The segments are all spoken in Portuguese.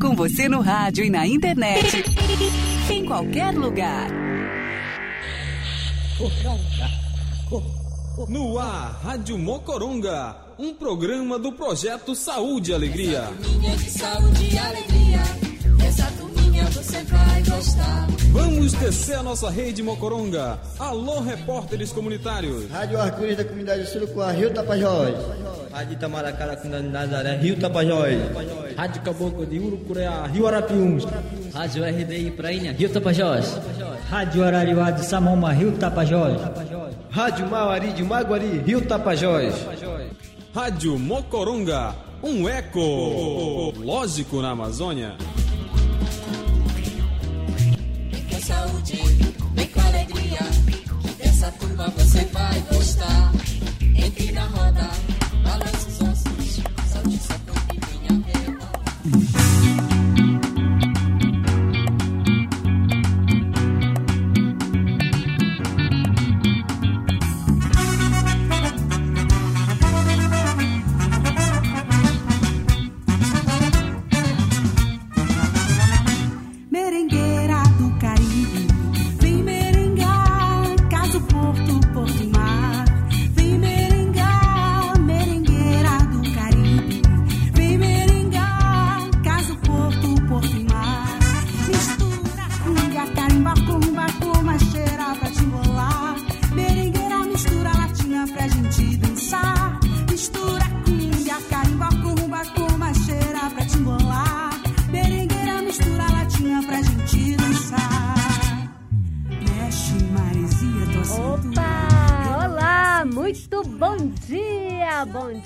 Com você no rádio e na internet. Em qualquer lugar. No ar, Rádio Mocoronga, um programa do projeto Saúde e Alegria. Turminha de saúde e alegria, essa turminha você vai gostar. Vamos descer a nossa rede Mocoronga. Alô, repórteres comunitários. Rádio Arco-Íris da comunidade Surucuá, Rio Tapajós. Rádio Itamaracá da Nazaré, Rio Tapajós. Rádio Caboclo de Urucureá, Rio Arapiuns. Rádio RDI Prainha, Rio Tapajós. Rádio Arariuá de Samoma, Rio Tapajós. Rádio Mauari de Maguari, Rio Tapajós. Rádio Mocoronga, um eco lógico na Amazônia. Vem com saúde, vem com alegria, que dessa turma você vai gostar. Entre na roda,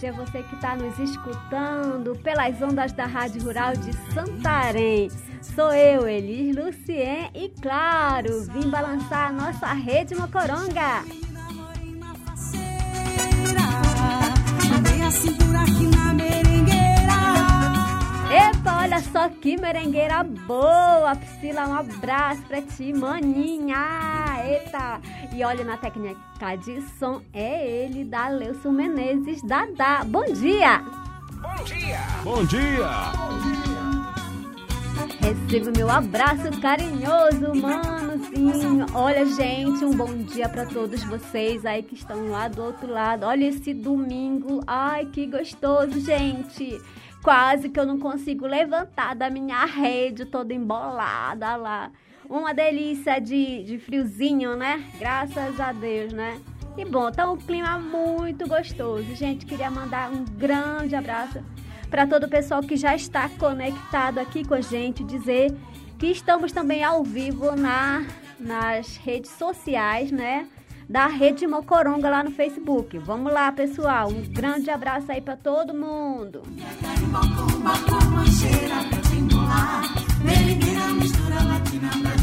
Bom dia você que está nos escutando pelas ondas da Rádio Rural de Santarém. Sou eu, Elis Lucien, e claro, vim balançar a nossa rede Mocoronga. Mandei a cintura aqui na merengueira. Epa, olha só que merengueira boa! Priscila, um abraço pra ti, maninha! Eita! E olha na técnica de som, é ele, da Leucio Menezes, Dadá. Bom dia! Bom dia! Receba meu abraço carinhoso, manozinho. Olha, gente, um bom dia para todos vocês aí que estão lá do outro lado. Olha esse domingo. Ai, que gostoso, gente. Quase que eu não consigo levantar da minha rede toda embolada lá. Uma delícia de, de friozinho, né? Graças a Deus, né? E bom, tá um clima muito gostoso. Gente, queria mandar um grande abraço para todo o pessoal que já está conectado aqui com a gente, dizer que estamos também ao vivo na, nas redes sociais, né? Da Rede Mocoronga lá no Facebook. Vamos lá, pessoal. Um grande abraço aí para todo mundo.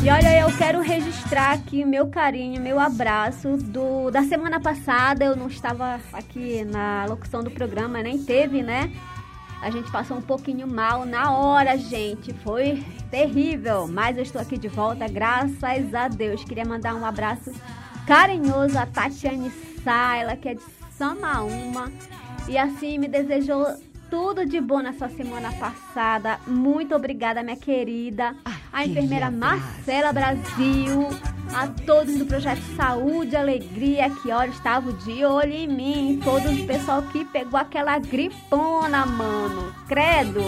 E olha, eu quero registrar aqui meu carinho, meu abraço do da semana passada. Eu não estava aqui na locução do programa, nem teve, né? A gente passou um pouquinho mal na hora, gente. Foi terrível, mas eu estou aqui de volta, graças a Deus. Queria mandar um abraço carinhoso a Tatiane Sá, ela que é de Samaúma. E assim me desejou tudo de bom nessa semana passada. Muito obrigada, minha querida. A enfermeira Marcela Brasil. A todos do Projeto Saúde Alegria, que olha, estavam de olho em mim. Todo o pessoal que pegou aquela gripona, mano. Credo.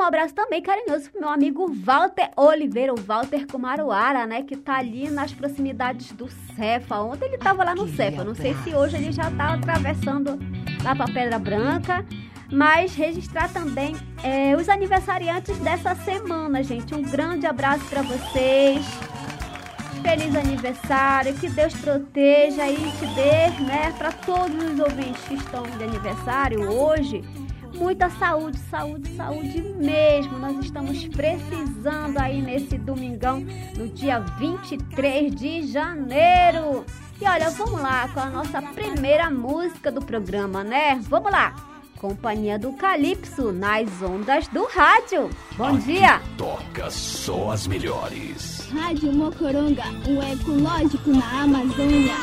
Um abraço também carinhoso pro meu amigo Walter Oliveira, o Walter Kumaruara, né? Que tá ali nas proximidades do Cefa. Ontem ele tava lá no Cefa. Não sei se hoje ele já tá atravessando lá pra Pedra Branca. Mas registrar também é, os aniversariantes dessa semana, gente. Um grande abraço para vocês. Feliz aniversário, que Deus proteja e te dê, né, para todos os ouvintes que estão de aniversário hoje, muita saúde, saúde, saúde mesmo. Nós estamos precisando aí nesse domingão, no dia 23 de janeiro. E olha, vamos lá com a nossa primeira música do programa, né? Vamos lá. Companhia do Calypso nas ondas do rádio. Bom dia. Toca só as melhores. Rádio Mocoronga, um ecológico na Amazônia.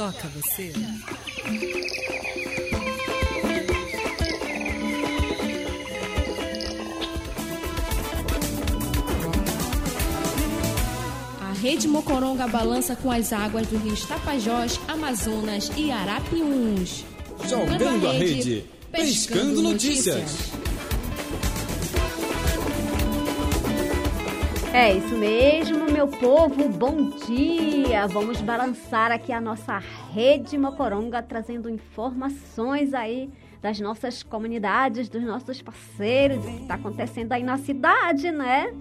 Toca você. A Rede Mocoronga balança com as águas dos rios Tapajós, Amazonas e Arapiuns. Jogando a rede, pescando notícias. É isso mesmo, meu povo, bom dia! Vamos balançar aqui a nossa rede Mocoronga, trazendo informações aí das nossas comunidades, dos nossos parceiros, o que está acontecendo aí na cidade, né?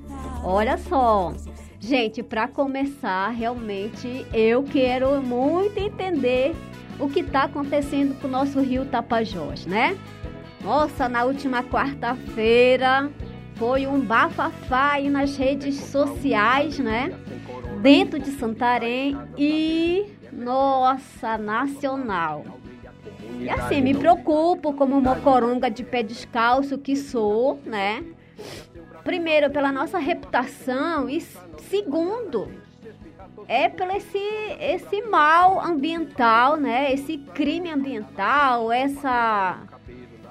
Olha só, gente, para começar, realmente eu quero muito entender o que está acontecendo com o nosso rio Tapajós, né? Nossa, na última quarta-feira foi um bafafá aí nas redes sociais, né? Dentro de Santarém e nossa, nacional. E assim, me preocupo como mocoronga de pé descalço que sou, né? Primeiro, pela nossa reputação e segundo, é pelo esse, esse mal ambiental, né? Esse crime ambiental, essa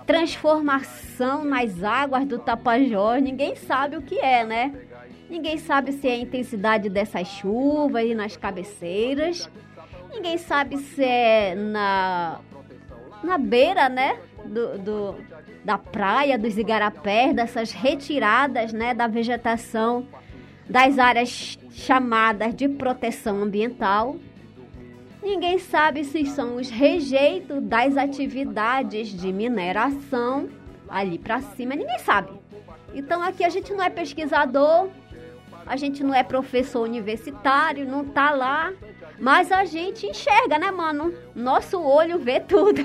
transformação nas águas do Tapajós, ninguém sabe o que é, né? Ninguém sabe se é a intensidade dessas chuvas e nas cabeceiras. Ninguém sabe se é na, na beira, né? Do, do, da praia, dos igarapés, dessas retiradas, né? Da vegetação das áreas chamadas de proteção ambiental. Ninguém sabe se são os rejeitos das atividades de mineração ali para cima, ninguém sabe. Então aqui a gente não é pesquisador, a gente não é professor universitário, não tá lá, mas a gente enxerga, né, mano? Nosso olho vê tudo.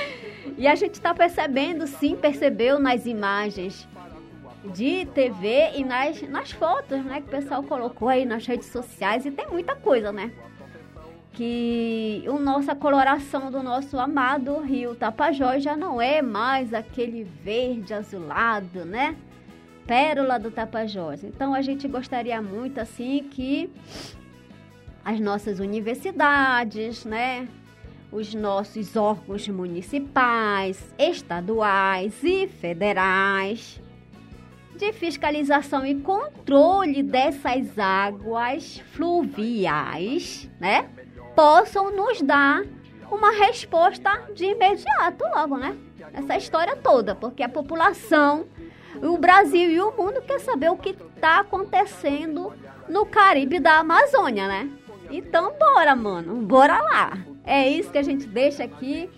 e a gente tá percebendo, sim, percebeu nas imagens de TV e nas, nas fotos, né, que o pessoal colocou aí nas redes sociais e tem muita coisa, né? Que a nossa coloração do nosso amado rio Tapajós já não é mais aquele verde azulado, né? Pérola do Tapajós. Então a gente gostaria muito assim que as nossas universidades, né? os nossos órgãos municipais, estaduais e federais de fiscalização e controle dessas águas fluviais, né? Possam nos dar uma resposta de imediato logo, né? Essa história toda, porque a população, o Brasil e o mundo quer saber o que está acontecendo no Caribe da Amazônia, né? Então bora, mano, bora lá. É isso que a gente deixa aqui,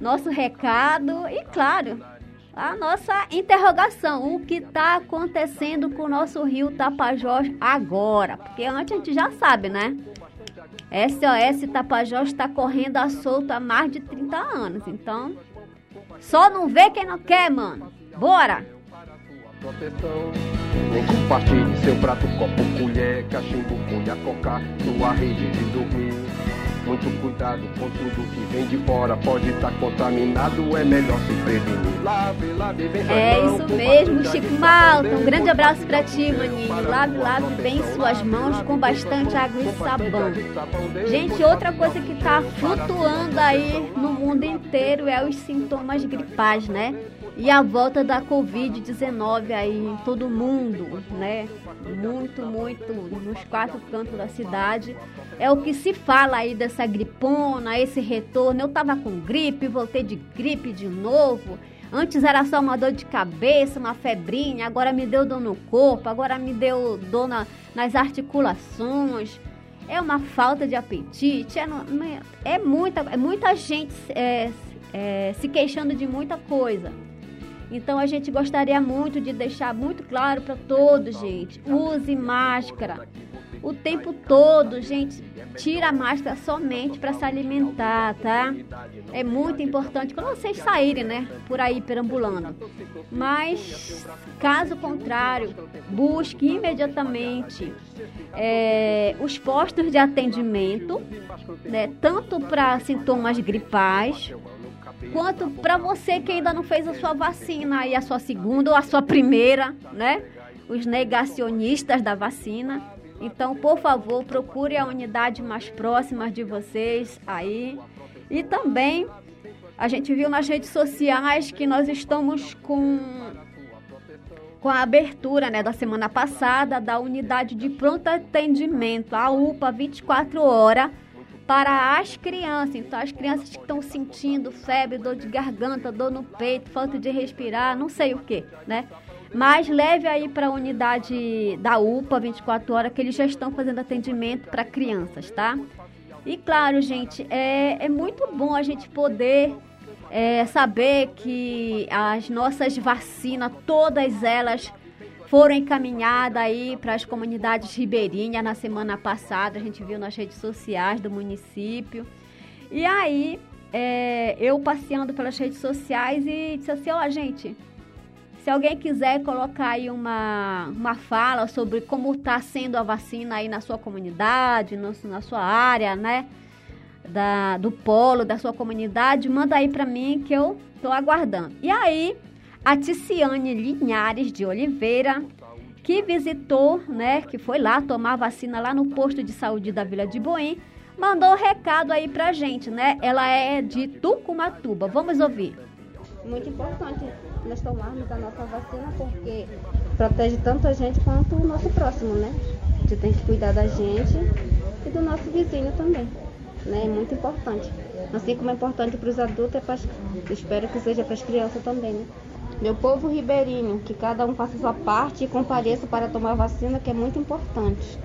nosso recado e claro, a nossa interrogação, o que está acontecendo com o nosso rio Tapajós agora? Porque antes a gente já sabe, né? SOS Tapajós está correndo a solto há mais de 30 anos, então só não vê quem não quer, mano. Bora! Nem compartilhe seu prato, copo, colher, cachimbo, folha, cocar, sua rede de dormir. Muito cuidado com tudo que vem de fora, pode estar contaminado, é melhor se prevenir. Lave, lave bem É isso mesmo, Chico Malta. Um grande abraço pra ti, maninho. Lave, lave bem suas mãos com bastante água e sabão. Gente, outra coisa que tá flutuando aí no mundo inteiro é os sintomas gripais, né? E a volta da Covid-19 aí em todo mundo, né? Muito, muito nos quatro cantos da cidade. É o que se fala aí dessa gripona, esse retorno. Eu tava com gripe, voltei de gripe de novo. Antes era só uma dor de cabeça, uma febrinha, agora me deu dor no corpo, agora me deu dor na, nas articulações. É uma falta de apetite, é, no- é muita, é muita gente é, é, se queixando de muita coisa. Então a gente gostaria muito de deixar muito claro para todos, gente. Use máscara o tempo todo, gente. Tira a máscara somente para se alimentar, tá? É muito importante quando vocês saírem, né, por aí perambulando. Mas caso contrário, busque imediatamente é, os postos de atendimento, né, tanto para sintomas gripais quanto para você que ainda não fez a sua vacina aí, a sua segunda ou a sua primeira, né? Os negacionistas da vacina. Então, por favor, procure a unidade mais próxima de vocês aí. E também a gente viu nas redes sociais que nós estamos com com a abertura, né, da semana passada da unidade de pronto atendimento, a UPA 24 horas para as crianças. Então, as crianças que estão sentindo febre, dor de garganta, dor no peito, falta de respirar, não sei o que, né? Mas leve aí para a unidade da UPA 24 horas que eles já estão fazendo atendimento para crianças, tá? E claro, gente, é, é muito bom a gente poder é, saber que as nossas vacinas, todas elas foram encaminhadas aí para as comunidades ribeirinhas na semana passada. A gente viu nas redes sociais do município. E aí, é, eu passeando pelas redes sociais e disse assim: ó, gente, se alguém quiser colocar aí uma, uma fala sobre como está sendo a vacina aí na sua comunidade, no, na sua área, né? Da, do polo, da sua comunidade, manda aí para mim que eu tô aguardando. E aí, a Ticiane Linhares de Oliveira, que visitou, né, que foi lá tomar vacina lá no posto de saúde da Vila de Boim, mandou um recado aí pra gente, né? Ela é de Tucumatuba. Vamos ouvir. Muito importante nós tomarmos a nossa vacina porque protege tanto a gente quanto o nosso próximo, né? A gente tem que cuidar da gente e do nosso vizinho também, né? É muito importante. Assim como é importante para os adultos, é pras, espero que seja para as crianças também, né? Meu povo ribeirinho, que cada um faça sua parte e compareça para tomar vacina, que é muito importante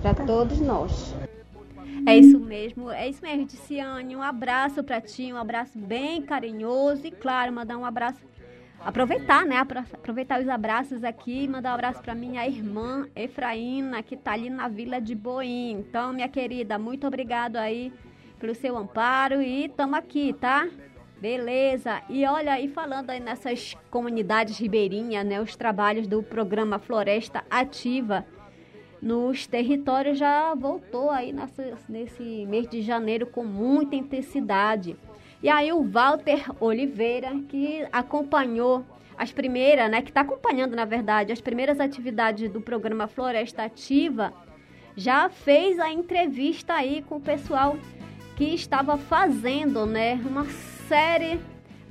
para todos nós. É isso mesmo, é isso mesmo, Ticiane. Um abraço pra ti, um abraço bem carinhoso e, claro, mandar um abraço. Aproveitar, né? apro- Aproveitar os abraços aqui, mandar um abraço pra minha irmã Efraína, que tá ali na Vila de Boim. Então, minha querida, muito obrigado aí pelo seu amparo e tamo aqui, tá? Beleza. E olha, e falando aí nessas comunidades ribeirinhas, né? Os trabalhos do programa Floresta Ativa nos territórios já voltou aí nessa- nesse mês de janeiro com muita intensidade. E aí o Walter Oliveira, que acompanhou as primeiras, né, que está acompanhando, na verdade, as primeiras atividades do programa Floresta Ativa, já fez a entrevista aí com o pessoal que estava fazendo, né, uma série,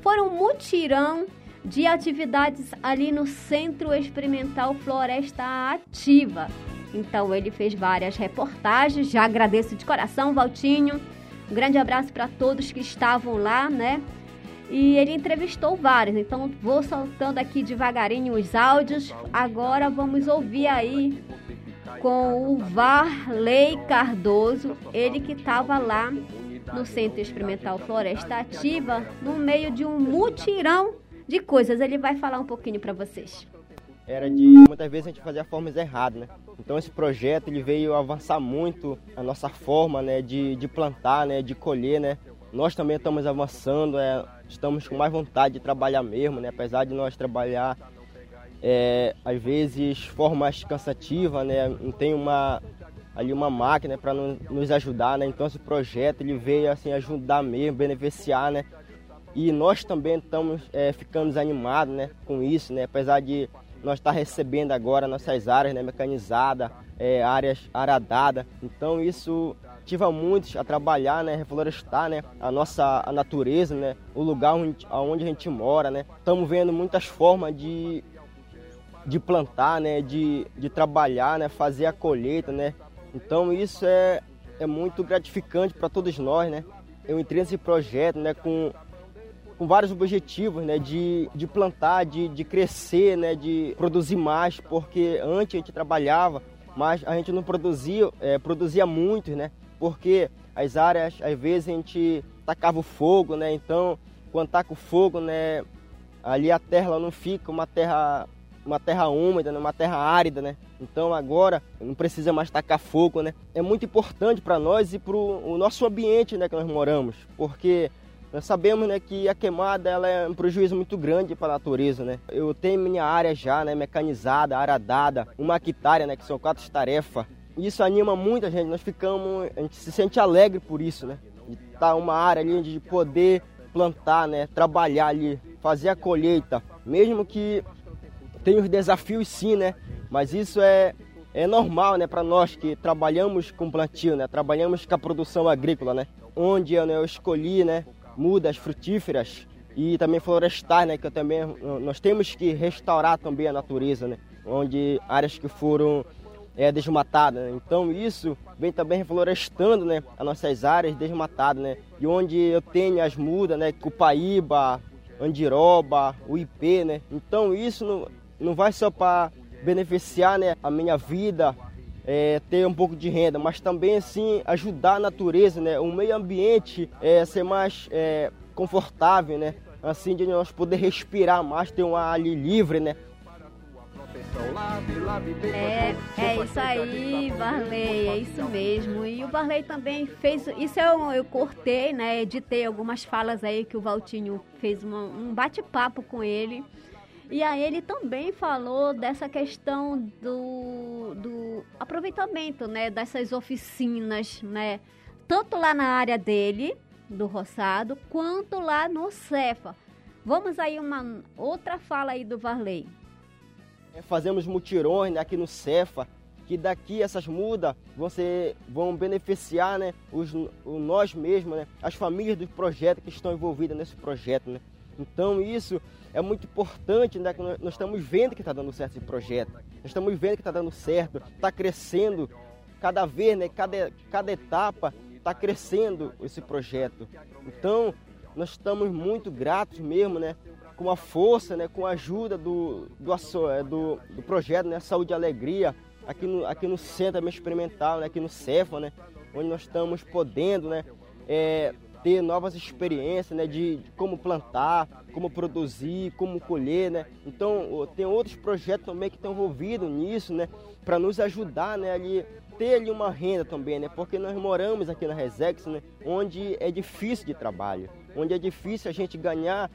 foi um mutirão de atividades ali no Centro Experimental Floresta Ativa. Então ele fez várias reportagens, já agradeço de coração, Valtinho. Um grande abraço para todos que estavam lá, né? E ele entrevistou vários, então vou soltando aqui devagarinho os áudios. Agora vamos ouvir aí com o Varley Cardoso, ele que estava lá no Centro Experimental Floresta Ativa, no meio de um mutirão de coisas. Ele vai falar um pouquinho para vocês. Era de muitas vezes a gente fazia formas erradas, né? Então esse projeto ele veio avançar muito a nossa forma, né, de, de plantar, né, de colher, né? Nós também estamos avançando, é, estamos com mais vontade de trabalhar mesmo, né? Apesar de nós trabalhar é, às vezes formas cansativas, né? Não tem uma ali uma máquina para nos ajudar, né? Então esse projeto ele veio assim ajudar mesmo, beneficiar, né? E nós também estamos é, ficando animados, né? Com isso, né? Apesar de nós estar tá recebendo agora nossas áreas, né? Mecanizadas, é, áreas aradadas. Então isso motiva muitos a trabalhar, né, reflorestar, né, a nossa a natureza, né, o lugar onde, onde a gente mora, né. Estamos vendo muitas formas de de plantar, né, de, de trabalhar, né, fazer a colheita, né. Então isso é, é muito gratificante para todos nós, né. Eu entrei nesse projeto, né, com, com vários objetivos, né, de, de plantar, de, de crescer, né, de produzir mais, porque antes a gente trabalhava, mas a gente não produzia, é, produzia muito, né, porque as áreas, às vezes a gente tacava o fogo, né, então quando taca o fogo, né, ali a terra não fica uma terra uma terra úmida, né? uma terra árida, né? Então agora não precisa mais tacar fogo, né? É muito importante para nós e para o nosso ambiente, né, que nós moramos, porque nós sabemos, né, que a queimada ela é um prejuízo muito grande para a natureza, né? Eu tenho minha área já, né, mecanizada, aradada, uma hectare, né, que são quatro tarefas. Isso anima muita gente, nós ficamos, a gente se sente alegre por isso, né? De estar tá uma área ali de poder plantar, né, trabalhar ali, fazer a colheita, mesmo que tem os desafios sim, né? Mas isso é, é normal, né? Para nós que trabalhamos com plantio, né? Trabalhamos com a produção agrícola, né? Onde eu, né, eu escolhi, né? Mudas frutíferas e também florestais, né? Que também nós temos que restaurar também a natureza, né? Onde áreas que foram é, desmatadas, né? então isso vem também reflorestando, né? As nossas áreas desmatadas, né? E onde eu tenho as mudas, né? Cupaíba, Andiroba, o IP, né? Então isso não, vai só para beneficiar né, a minha vida, é, ter um pouco de renda, mas também assim ajudar a natureza, né, o meio ambiente é, ser mais é, confortável, né, assim de nós poder respirar mais, ter um ar ali livre, né. É, é isso aí, Varley, é isso mesmo. E o Varley também fez, isso eu, eu cortei, né, editei algumas falas aí que o Valtinho fez uma, um bate-papo com ele. E aí ele também falou dessa questão do, do aproveitamento, né, dessas oficinas, né, tanto lá na área dele, do roçado, quanto lá no Cefa. Vamos aí uma outra fala aí do Varley. É, fazemos mutirões né, aqui no Cefa, que daqui essas mudas você vão beneficiar né, os, o, nós mesmos, né, as famílias do projeto que estão envolvidas nesse projeto. Né. Então isso é muito importante, né, que nós estamos vendo que está dando certo esse projeto. Nós estamos vendo que está dando certo, está crescendo cada vez, né, cada, cada etapa está crescendo esse projeto. Então nós estamos muito gratos mesmo, né, com a força, né, com a ajuda do, do, é, do, do projeto né, Saúde e Alegria, aqui no, aqui no Centro Experimental, né, aqui no Cefa, né, onde nós estamos podendo né, é, ter novas experiências, né, de, de, como plantar, como produzir, como colher, né. Então tem outros projetos também que estão envolvidos nisso, né, para nos ajudar, né, ali ter ali uma renda também, né, porque nós moramos aqui na Resex, né, onde é difícil de trabalho, onde é difícil a gente ganhar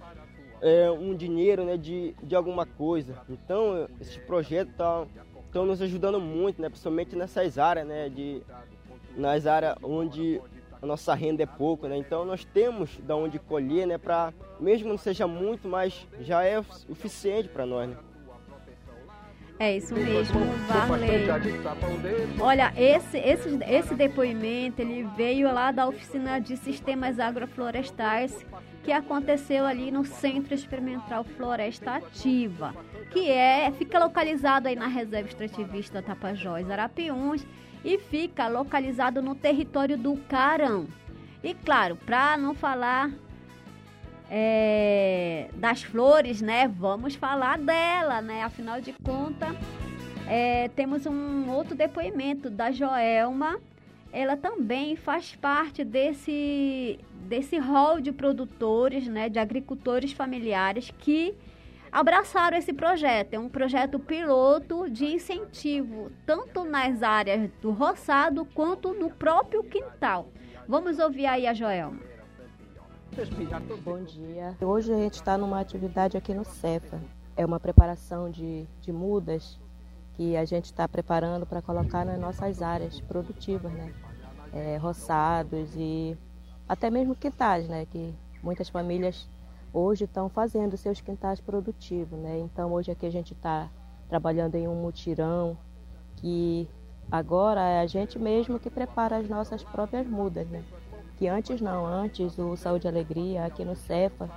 é, um dinheiro, né, de, de alguma coisa. Então esses projetos estão nos ajudando muito, né, principalmente nessas áreas, né, de nas áreas onde a nossa renda é pouco, né? Então nós temos da onde colher, né? Para mesmo não seja muito, mas já é o suficiente para nós, né? É isso mesmo, Varley. Olha, esse, esse, esse depoimento ele veio lá da oficina de sistemas agroflorestais que aconteceu ali no Centro Experimental Floresta Ativa, que é fica localizado aí na Reserva Extrativista Tapajós Arapiuns e fica localizado no território do Carão. E claro, para não falar é, das flores, né? Vamos falar dela, né? Afinal de contas, é, temos um outro depoimento da Joelma. Ela também faz parte desse, desse rol de produtores, né? De agricultores familiares que abraçaram esse projeto. É um projeto piloto de incentivo, tanto nas áreas do roçado quanto no próprio quintal. Vamos ouvir aí a Joelma. Bom dia. Hoje a gente está numa atividade aqui no Cefa. É uma preparação de, de mudas que a gente está preparando para colocar nas nossas áreas produtivas, né? É, roçados e até mesmo quintais, né? Que muitas famílias hoje estão fazendo seus quintais produtivos, né? Então hoje aqui a gente está trabalhando em um mutirão que agora é a gente mesmo que prepara as nossas próprias mudas, né? que antes não, antes o Saúde e Alegria aqui no Cefa,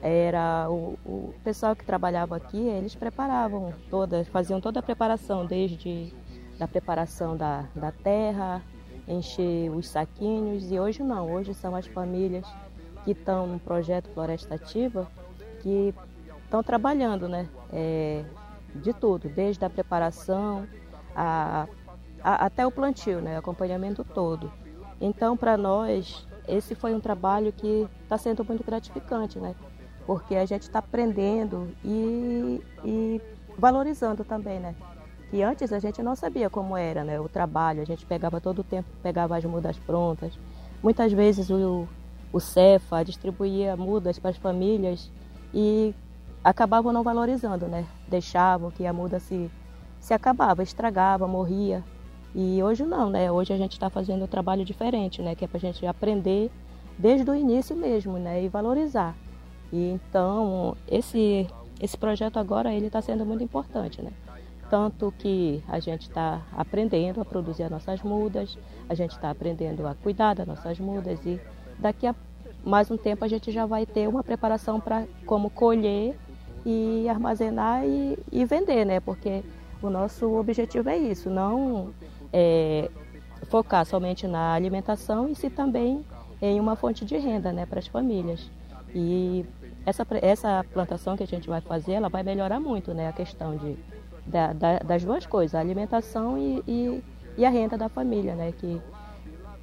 era o, o pessoal que trabalhava aqui, eles preparavam todas, faziam toda a preparação, desde da preparação da, da terra, encher os saquinhos, e hoje não, hoje são as famílias que estão no projeto Floresta Ativa que estão trabalhando, né? É, de tudo, desde a preparação a, a, até o plantio, né? Acompanhamento todo. Então, para nós, esse foi um trabalho que está sendo muito gratificante, né? Porque a gente está aprendendo e, e valorizando também, né? Que antes a gente não sabia como era, né? O trabalho, a gente pegava todo o tempo, pegava as mudas prontas. Muitas vezes o, o Cefa distribuía mudas para as famílias e acabavam não valorizando, né? Deixavam que a muda se, se acabava, estragava, morria. E hoje não, né? Hoje a gente está fazendo um trabalho diferente, né? Que é para a gente aprender desde o início mesmo, né? E valorizar. E então esse esse projeto agora ele está sendo muito importante, né? Tanto que a gente está aprendendo a produzir as nossas mudas, a gente está aprendendo a cuidar das nossas mudas e daqui a mais um tempo a gente já vai ter uma preparação para como colher e armazenar e, e vender, né? Porque o nosso objetivo é isso, não é, focar somente na alimentação e se também em uma fonte de renda né, para as famílias. E essa, essa plantação que a gente vai fazer, ela vai melhorar muito né, a questão de, da, da, das duas coisas, a alimentação e, e, e, a renda da família, né, que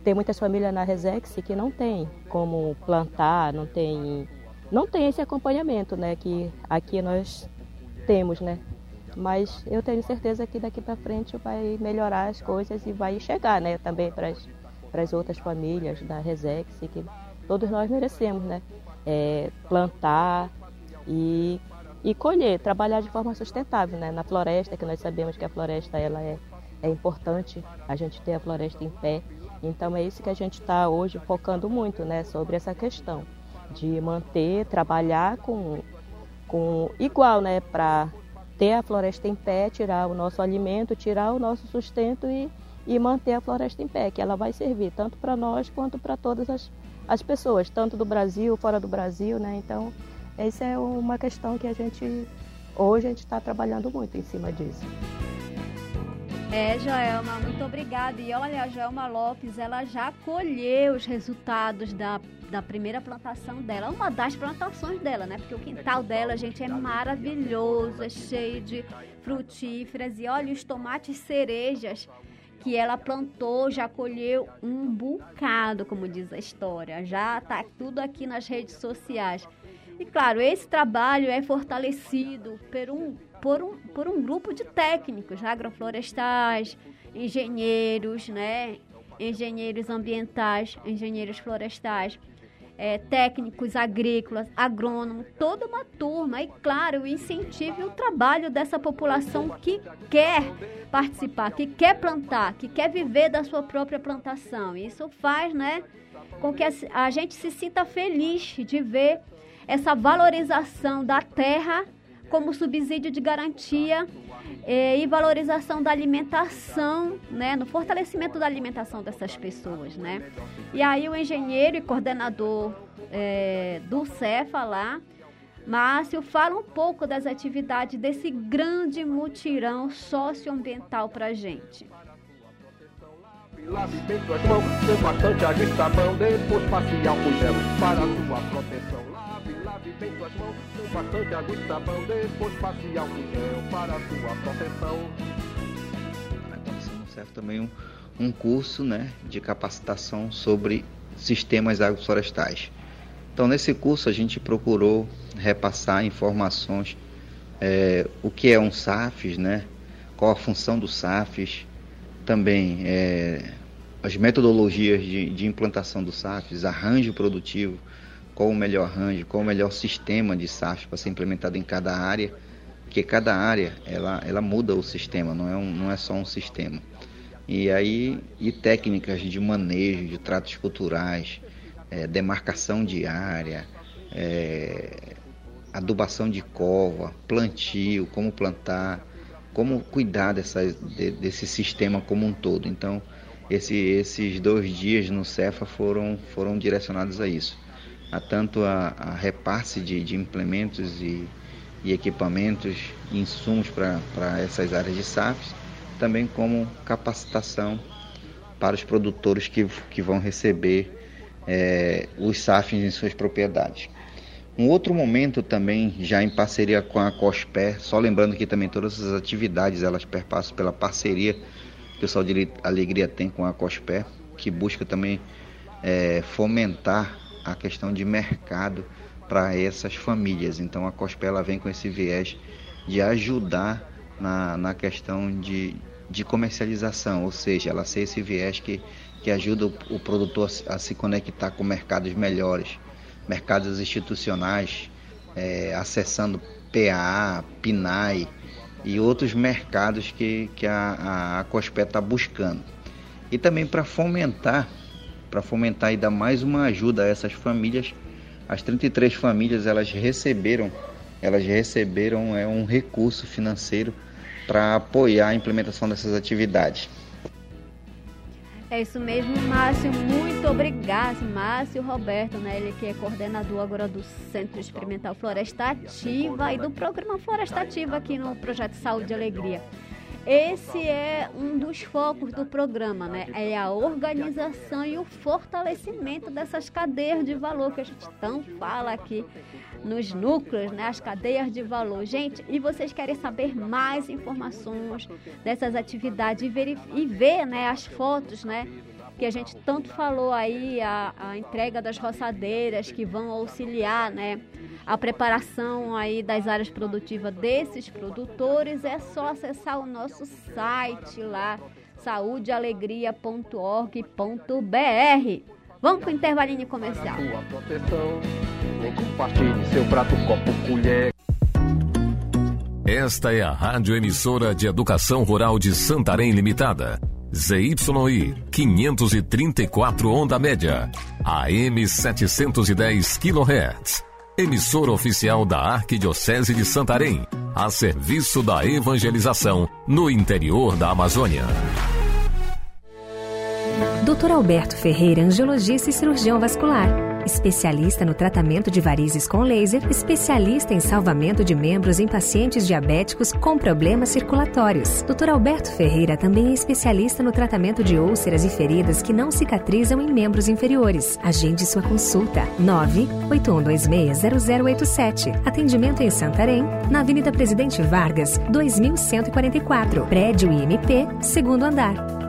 tem muitas famílias na Resex que não tem como plantar, não tem, não tem esse acompanhamento né, que aqui nós temos, né? Mas eu tenho certeza que daqui para frente vai melhorar as coisas e vai chegar, né, também para as outras famílias da Resex, que todos nós merecemos, né? É, plantar e, e colher, trabalhar de forma sustentável, né? Na floresta, que nós sabemos que a floresta ela é, é importante, a gente ter a floresta em pé. Então é isso que a gente está hoje focando muito, né? Sobre essa questão de manter, trabalhar com, com igual, né? Para ter a floresta em pé, tirar o nosso alimento, tirar o nosso sustento e, e manter a floresta em pé, que ela vai servir tanto para nós quanto para todas as, as pessoas, tanto do Brasil, fora do Brasil, né? Então, essa é uma questão que a gente, hoje, a gente está trabalhando muito em cima disso. É, Joelma, muito obrigada. E olha, a Joelma Lopes, ela já colheu os resultados da, da primeira plantação dela, uma das plantações dela, né? Porque o quintal dela, gente, é maravilhoso, é cheio de frutíferas. E olha, os tomates cerejas que ela plantou, já colheu um bocado, como diz a história. Já tá tudo aqui nas redes sociais. E claro, esse trabalho é fortalecido por um por um, por um grupo de técnicos agroflorestais, engenheiros, né? engenheiros ambientais, engenheiros florestais, é, técnicos agrícolas, agrônomos, toda uma turma. E, claro, incentive o trabalho dessa população que quer participar, que quer plantar, que quer viver da sua própria plantação. Isso faz né, com que a gente se sinta feliz de ver essa valorização da terra como subsídio de garantia eh, e valorização da alimentação, né, no fortalecimento da alimentação dessas pessoas, né. E aí o engenheiro e coordenador eh, do Cefa lá, Márcio, fala um pouco das atividades desse grande mutirão socioambiental para a gente. Lave bem suas mãos com bastante sabão, depois passe álcool gel para sua proteção. Lave, bem suas mãos com bastante água e sabão, depois passe álcool gel para sua proteção. Aconteceu no CEF também um, um curso né, de capacitação sobre sistemas agroflorestais. Então, nesse curso, a gente procurou repassar informações, é, o que é um SAFs, né? qual a função do SAFs, também é, as metodologias de, de, implantação do SAFs, arranjo produtivo, qual o melhor arranjo, qual o melhor sistema de SAFs para ser implementado em cada área, porque cada área ela, ela muda o sistema, não é, um, não é só um sistema. E aí, e técnicas de manejo, de tratos culturais, é, demarcação de área, é, adubação de cova, plantio, como plantar, como cuidar de, desse sistema como um todo. Então, esse, esses dois dias no Cefa foram, foram direcionados a isso, a tanto a, a repasse de, de implementos e, e equipamentos, insumos para essas áreas de SAFs, também como capacitação para os produtores que, que vão receber é, os SAFs em suas propriedades. Um outro momento também, já em parceria com a COSPER, só lembrando que também todas as atividades elas perpassam pela parceria que o pessoal de Alegria tem com a COSPER, que busca também é, fomentar a questão de mercado para essas famílias. Então a COSPER ela vem com esse viés de ajudar na, na questão de, de comercialização, ou seja, ela ser esse viés que que ajuda o, o produtor a, a, se conectar com mercados melhores, mercados institucionais, é, acessando PA, PNAE e outros mercados que, que a, a, a COSPE está buscando. E também para fomentar, para fomentar e dar mais uma ajuda a essas famílias, as 33 famílias elas receberam, elas receberam é, um recurso financeiro para apoiar a implementação dessas atividades. É isso mesmo, Márcio. Muito obrigado, Márcio Roberto, né? Ele que é coordenador agora do Centro Experimental Floresta Ativa e do programa Floresta Ativa aqui no Projeto Saúde e Alegria. Esse é um dos focos do programa, né? É a organização e o fortalecimento dessas cadeias de valor que a gente tão fala aqui nos núcleos, né? As cadeias de valor. Gente, e vocês querem saber mais informações dessas atividades e ver, e ver né, as fotos, né? Que a gente tanto falou aí, a, a entrega das roçadeiras que vão auxiliar, né? A preparação aí das áreas produtivas desses produtores é só acessar o nosso site lá, saudealegria.org.br. Vamos para o intervalinho comercial. Sua proteção, nem compartilhe seu prato, copo, colher. Esta é a Rádio Emissora de Educação Rural de Santarém Limitada. ZYI 534 onda média, AM 710 kHz. Emissora oficial da Arquidiocese de Santarém, a serviço da evangelização no interior da Amazônia. Dr. Alberto Ferreira, angiologista e cirurgião vascular. Especialista no tratamento de varizes com laser, especialista em salvamento de membros em pacientes diabéticos com problemas circulatórios. Dr. Alberto Ferreira também é especialista no tratamento de úlceras e feridas que não cicatrizam em membros inferiores. Agende sua consulta 981260087. Atendimento em Santarém, na Avenida Presidente Vargas, 2144, prédio IMP, segundo andar.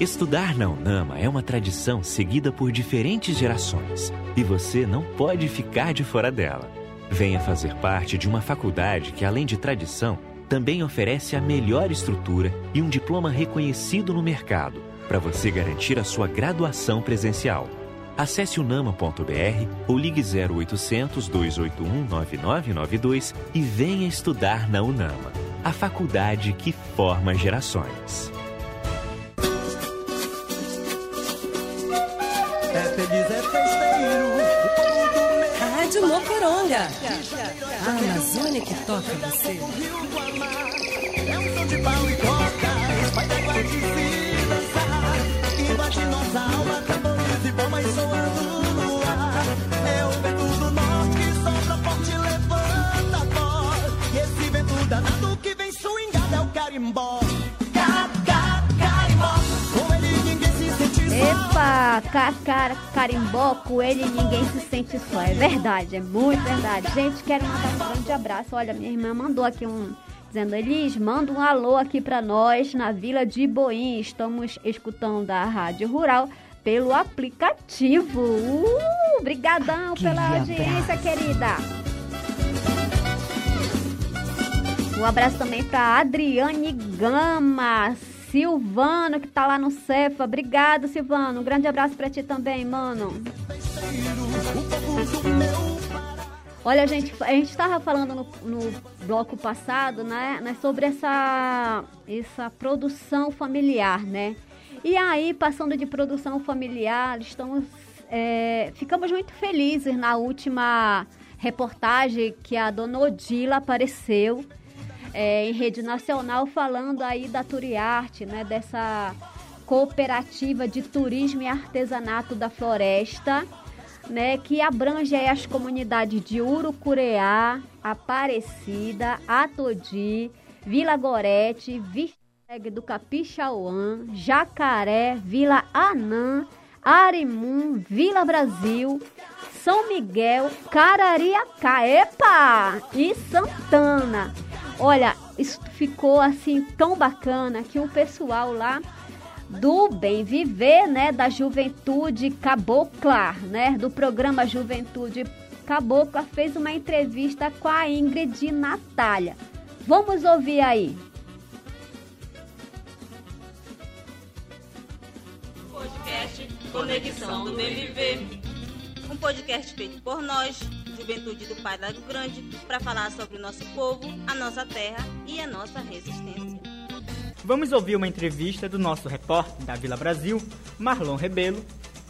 Estudar na UNAMA é uma tradição seguida por diferentes gerações e você não pode ficar de fora dela. Venha fazer parte de uma faculdade que, além de tradição, também oferece a melhor estrutura e um diploma reconhecido no mercado para você garantir a sua graduação presencial. Acesse unama.br ou ligue 0800 281 9992 e venha estudar na UNAMA, a faculdade que forma gerações. A Amazônia que toca você. É um som de pau e coca, vai dar guarda se dançar. Embaixo nossa alma, tambores e palmas soando no ar. É o vento do norte que sopra forte, levanta a voz. E esse vento danado que vem swingado é o carimbó. Epa, ca- cara, carimbó, coelho e ninguém se sente só. É verdade, é muito verdade. Gente, quero mandar um grande abraço. Olha, minha irmã mandou aqui um. Dizendo, Elis, manda um alô aqui pra nós na Vila de Boim. Estamos escutando a Rádio Rural pelo aplicativo. Uh, brigadão pela audiência, querida. Um abraço também pra Adriane Gama, Silvano, que tá lá no Cefa. Obrigado, Silvano. Um grande abraço pra ti também, mano. Olha, gente, a gente estava falando no, no bloco passado, né, né, sobre essa, essa produção familiar, né? E aí, passando de produção familiar, estamos, é, ficamos muito felizes na última reportagem que a dona Odila apareceu é, em rede nacional falando aí da Turiarte, né, dessa cooperativa de turismo e artesanato da floresta, né, que abrange aí as comunidades de Urucureá, Aparecida, Atodi, Vila Gorete, Visteg do Capixauã, Jacaré, Vila Anã, Arimum, Vila Brasil, São Miguel, Carariacá, epa! E Santana. Olha, isso ficou assim tão bacana que o pessoal lá do Bem Viver, né, da Juventude Cabocla, né, do programa Juventude Cabocla, fez uma entrevista com a Ingrid Natália. Vamos ouvir aí. Podcast Conexão do Bem Viver. Um podcast feito por nós, Juventude do Pai Lago Grande, para falar sobre o nosso povo, a nossa terra e a nossa resistência. Vamos ouvir uma entrevista do nosso repórter da Vila Brasil, Marlon Rebelo,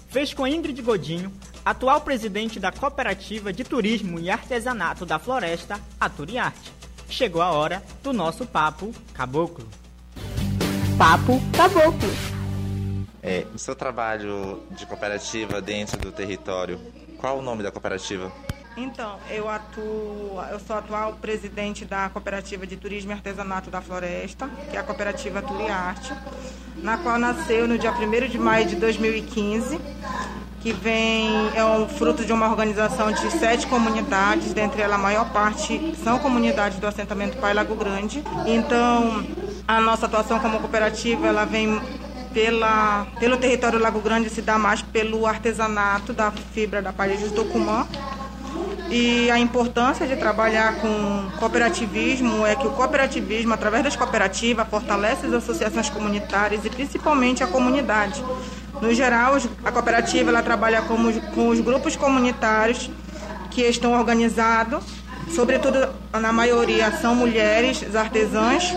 fez com Ingrid Godinho, atual presidente da Cooperativa de Turismo e Artesanato da Floresta, a Turiarte. Chegou a hora do nosso papo caboclo. Papo Caboclo. É, o seu trabalho de cooperativa dentro do território, qual o nome da cooperativa? Então, eu atuo, eu sou atual presidente da Cooperativa de Turismo e Artesanato da Floresta, que é a cooperativa Turiarte, na qual nasceu no dia 1 de maio de 2015, que vem é um fruto de uma organização de sete comunidades, dentre elas a maior parte são comunidades do assentamento Pai Lago Grande. Então, a nossa atuação como cooperativa, ela vem pela, pelo território Lago Grande se dá mais pelo artesanato da fibra da palha de Tucumã, e a importância de trabalhar com cooperativismo é que o cooperativismo, através das cooperativas, fortalece as associações comunitárias e principalmente a comunidade. No geral, a cooperativa ela trabalha com os, com os grupos comunitários que estão organizados, sobretudo na maioria são mulheres artesãs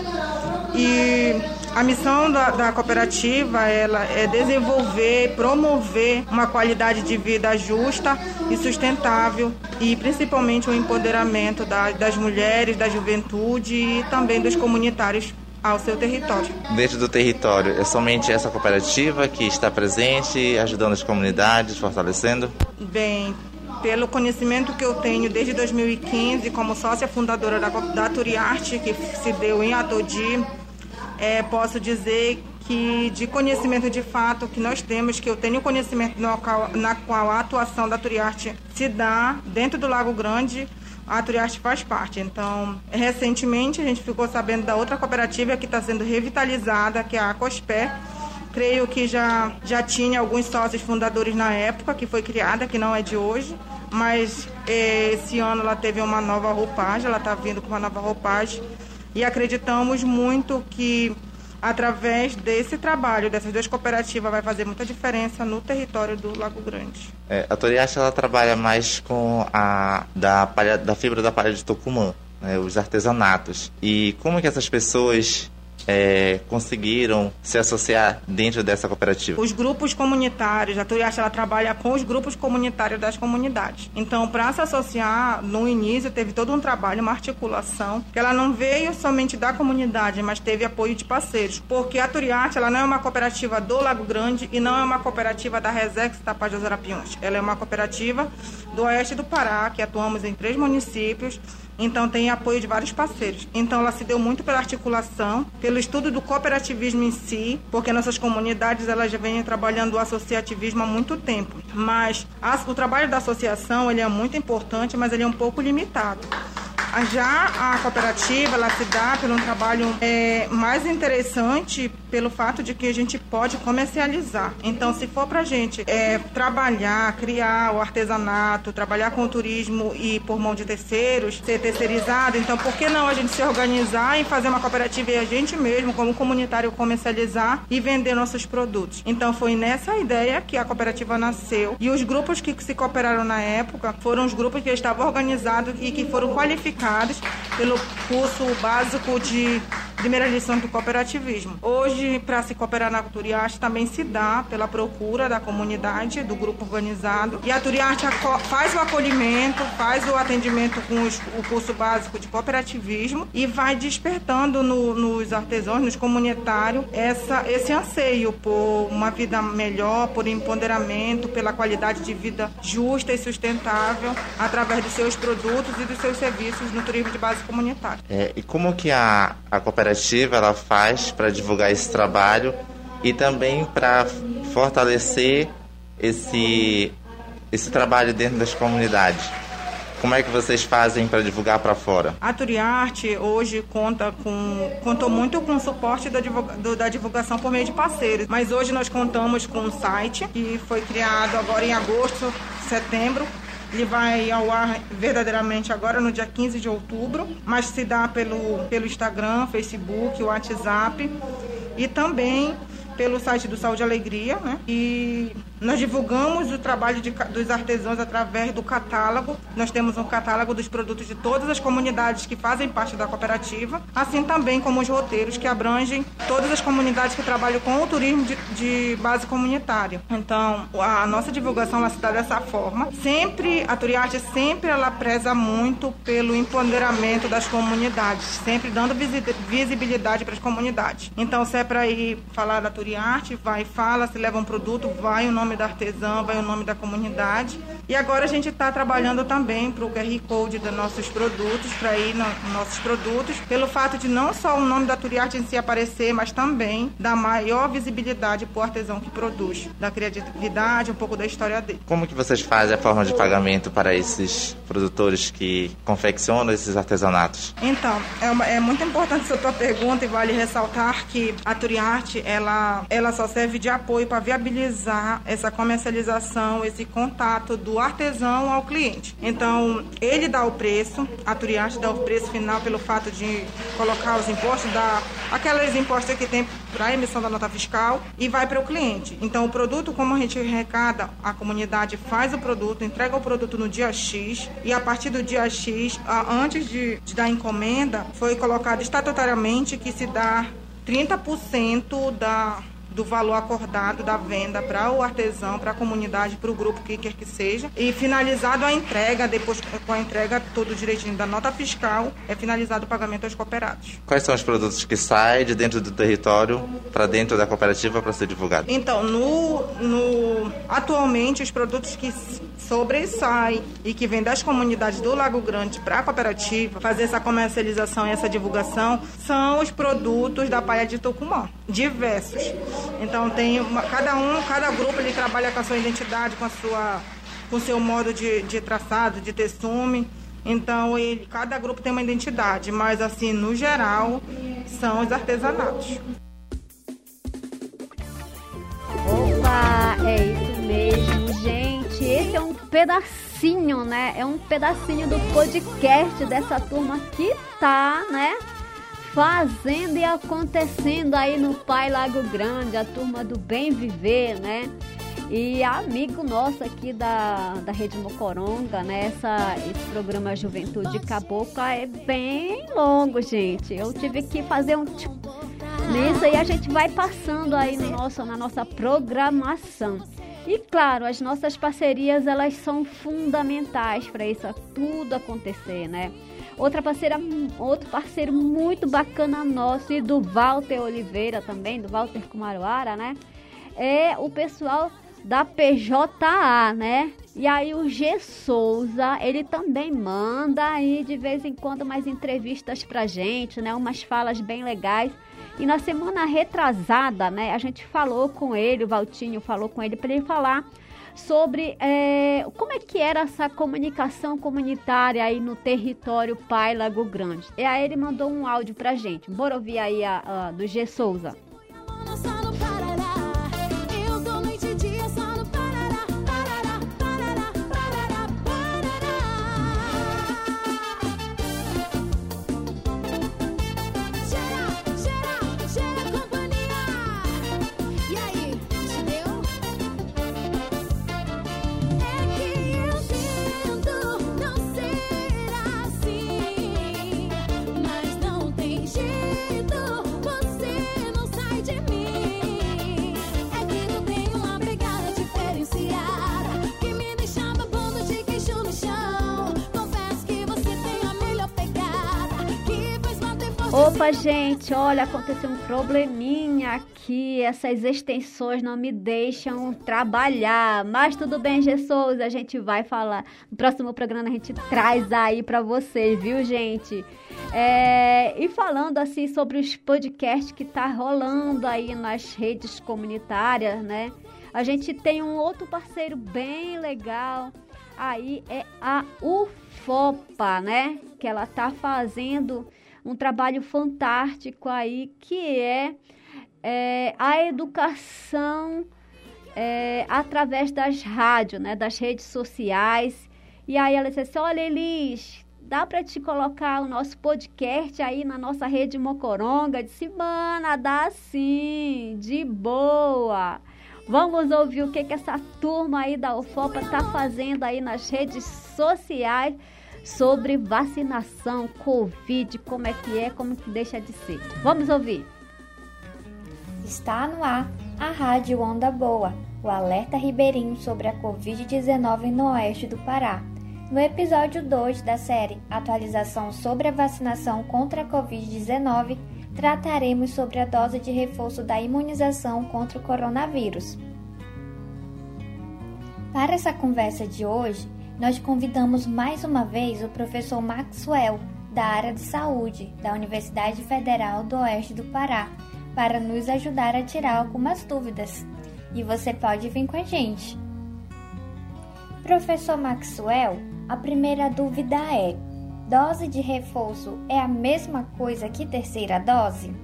e a missão da, da, cooperativa ela é desenvolver, promover uma qualidade de vida justa e sustentável e principalmente o empoderamento da, das mulheres, da juventude e também dos comunitários ao seu território. Dentro do território, é somente essa cooperativa que está presente, ajudando as comunidades, fortalecendo? Bem, pelo conhecimento que eu tenho desde 2015 como sócia fundadora da, da Turiarte, que se deu em Atodi, é, posso dizer que de conhecimento de fato que nós temos, que eu tenho conhecimento no qual, na qual a atuação da Turiarte se dá dentro do Lago Grande, a Turiarte faz parte. Então, recentemente a gente ficou sabendo da outra cooperativa que está sendo revitalizada, que é a Cospé. Creio que já, já tinha alguns sócios fundadores na época, que foi criada, que não é de hoje. Mas eh, esse ano ela teve uma nova roupagem, ela está vindo com uma nova roupagem e acreditamos muito que através desse trabalho dessas duas cooperativas vai fazer muita diferença no território do Lago Grande. É, a Toriacha ela trabalha mais com a da, palha, da fibra da palha de Tucumã, né, os artesanatos. E como que essas pessoas é, conseguiram se associar dentro dessa cooperativa? Os grupos comunitários, a Turiacha ela trabalha com os grupos comunitários das comunidades. Então, para se associar, no início teve todo um trabalho, uma articulação, que ela não veio somente da comunidade, mas teve apoio de parceiros, porque a Turiacha ela não é uma cooperativa do Lago Grande e não é uma cooperativa da Resex Tapajós Arapiuns. Ela é uma cooperativa do oeste do Pará, que atuamos em três municípios, então tem apoio de vários parceiros. Então ela se deu muito pela articulação, pelo estudo do cooperativismo em si, porque nossas comunidades elas já vêm trabalhando o associativismo há muito tempo. Mas o trabalho da associação ele é muito importante, mas ele é um pouco limitado. Já a cooperativa ela se dá por um trabalho é, mais interessante pelo fato de que a gente pode comercializar. Então, se for para a gente é, trabalhar, criar o artesanato, trabalhar com o turismo e por mão de terceiros, ser terceirizado, então por que não a gente se organizar e fazer uma cooperativa e a gente mesmo, como comunitário, comercializar e vender nossos produtos? Então, foi nessa ideia que a cooperativa nasceu. E os grupos que se cooperaram na época foram os grupos que estavam organizados e que foram qualificados pelo curso básico de primeira lição do cooperativismo. Hoje, para se cooperar na Turiarte, também se dá pela procura da comunidade, do grupo organizado. E a Turiarte faz o acolhimento, faz o atendimento com os, o curso básico de cooperativismo e vai despertando no, nos artesãos, nos comunitários, essa, esse anseio por uma vida melhor, por empoderamento, pela qualidade de vida justa e sustentável através dos seus produtos e dos seus serviços no turismo de base comunitária. É, e como que a, a cooperativa ela faz para divulgar esse trabalho e também para fortalecer esse, esse trabalho dentro das comunidades. Como é que vocês fazem para divulgar para fora? A Turiarte hoje conta com contou muito com o suporte da, divulga, do, da divulgação por meio de parceiros, mas hoje nós contamos com um site que foi criado agora em agosto, setembro, ele vai ao ar verdadeiramente agora no dia 15 de outubro, mas se dá pelo, pelo Instagram, Facebook, WhatsApp e também pelo site do Saúde e Alegria, né? E nós divulgamos o trabalho de, dos artesãos através do catálogo. Nós temos um catálogo dos produtos de todas as comunidades que fazem parte da cooperativa, assim também como os roteiros que abrangem todas as comunidades que trabalham com o turismo de, de base comunitária. Então, a nossa divulgação ela se dá dessa forma. Sempre, a Turiarte sempre ela preza muito pelo empoderamento das comunidades, sempre dando visibilidade para as comunidades. Então, se é para ir falar da Turiarte, vai, fala, se leva um produto, vai o nome nome da artesã, vai o nome da comunidade. E agora a gente está trabalhando também para o QR Code dos nossos produtos, para ir nos nossos produtos, pelo fato de não só o nome da Turiarte em si aparecer, mas também dar maior visibilidade para o artesão que produz, da criatividade, um pouco da história dele. Como que vocês fazem a forma de pagamento para esses produtores que confeccionam esses artesanatos? Então, é, uma, é muito importante essa tua pergunta e vale ressaltar que a Turiarte, ela, ela só serve de apoio para viabilizar essa comercialização, esse contato do artesão ao cliente. Então, ele dá o preço, a Turiarte dá o preço final pelo fato de colocar os impostos, dar aqueles impostos que tem para a emissão da nota fiscal e vai para o cliente. Então, o produto, como a gente arrecada, a comunidade faz o produto, entrega o produto no dia X e a partir do dia X, antes de, de dar encomenda, foi colocado estatutariamente que se dá 30% da do valor acordado da venda para o artesão, para a comunidade, para o grupo que quer que seja. E finalizado a entrega, depois com a entrega todo direitinho da nota fiscal, é finalizado o pagamento aos cooperados. Quais são os produtos que saem de dentro do território para dentro da cooperativa para ser divulgado? Então, no, no, atualmente os produtos que sobressaem e que vêm das comunidades do Lago Grande para a cooperativa fazer essa comercialização e essa divulgação são os produtos da Paia de Tucumã, diversos. Então tem uma, cada um, cada grupo ele trabalha com a sua identidade, com a sua com o seu modo de, de traçado, de texume. Então ele, cada grupo tem uma identidade, mas assim, no geral, são os artesanatos. Opa, é isso mesmo, gente. Esse é um pedacinho, né? É um pedacinho do podcast dessa turma que tá, né? Fazendo e acontecendo aí no Pai Lago Grande, a turma do Bem Viver, né? E amigo nosso aqui da, da Rede Mocoronga, né? Essa, esse programa Juventude Cabocla é bem longo, gente. Eu tive que fazer um, Nisso aí a gente vai passando aí no nosso, na nossa programação. E claro, as nossas parcerias elas são fundamentais para isso tudo acontecer, né? Outra parceira, outro parceiro muito bacana nosso e do Walter Oliveira também, do Walter Kumaruara, né? É o pessoal da PJA, né? E aí o G Souza, ele também manda aí de vez em quando mais entrevistas pra gente, né? Umas falas bem legais. E na semana retrasada, né, a gente falou com ele, o Valtinho falou com ele para ele falar sobre é, como é que era essa comunicação comunitária aí no território Pai Lago Grande. E aí ele mandou um áudio pra gente. Bora ouvir aí a, a do G Souza. Opa, gente, olha, aconteceu um probleminha aqui. Essas extensões não me deixam trabalhar. Mas tudo bem, Jesus, a gente vai falar. No próximo programa a gente traz aí para vocês, viu, gente? É, e falando assim sobre os podcasts que tá rolando aí nas redes comunitárias, né? A gente tem um outro parceiro bem legal. Aí é a UFOPA, né? Que ela tá fazendo um trabalho fantástico aí que é, é a educação é, através das rádios, né, das redes sociais. E aí ela disse assim, olha Elis, dá para te colocar o nosso podcast aí na nossa rede Mocoronga? Disse, mana, dá sim, de boa. Vamos ouvir o que, que essa turma aí da UFOPA está fazendo aí nas redes sociais sobre vacinação, Covid, como é que é, como que deixa de ser. Vamos ouvir. Está no ar a Rádio Onda Boa, o alerta ribeirinho sobre a Covid-19 no oeste do Pará. No episódio 2 da série Atualização sobre a vacinação contra a Covid-19, trataremos sobre a dose de reforço da imunização contra o coronavírus. Para essa conversa de hoje, nós convidamos mais uma vez o professor Maxwell, da área de saúde da Universidade Federal do Oeste do Pará, para nos ajudar a tirar algumas dúvidas. E você pode vir com a gente. Professor Maxwell, a primeira dúvida é: dose de reforço é a mesma coisa que terceira dose?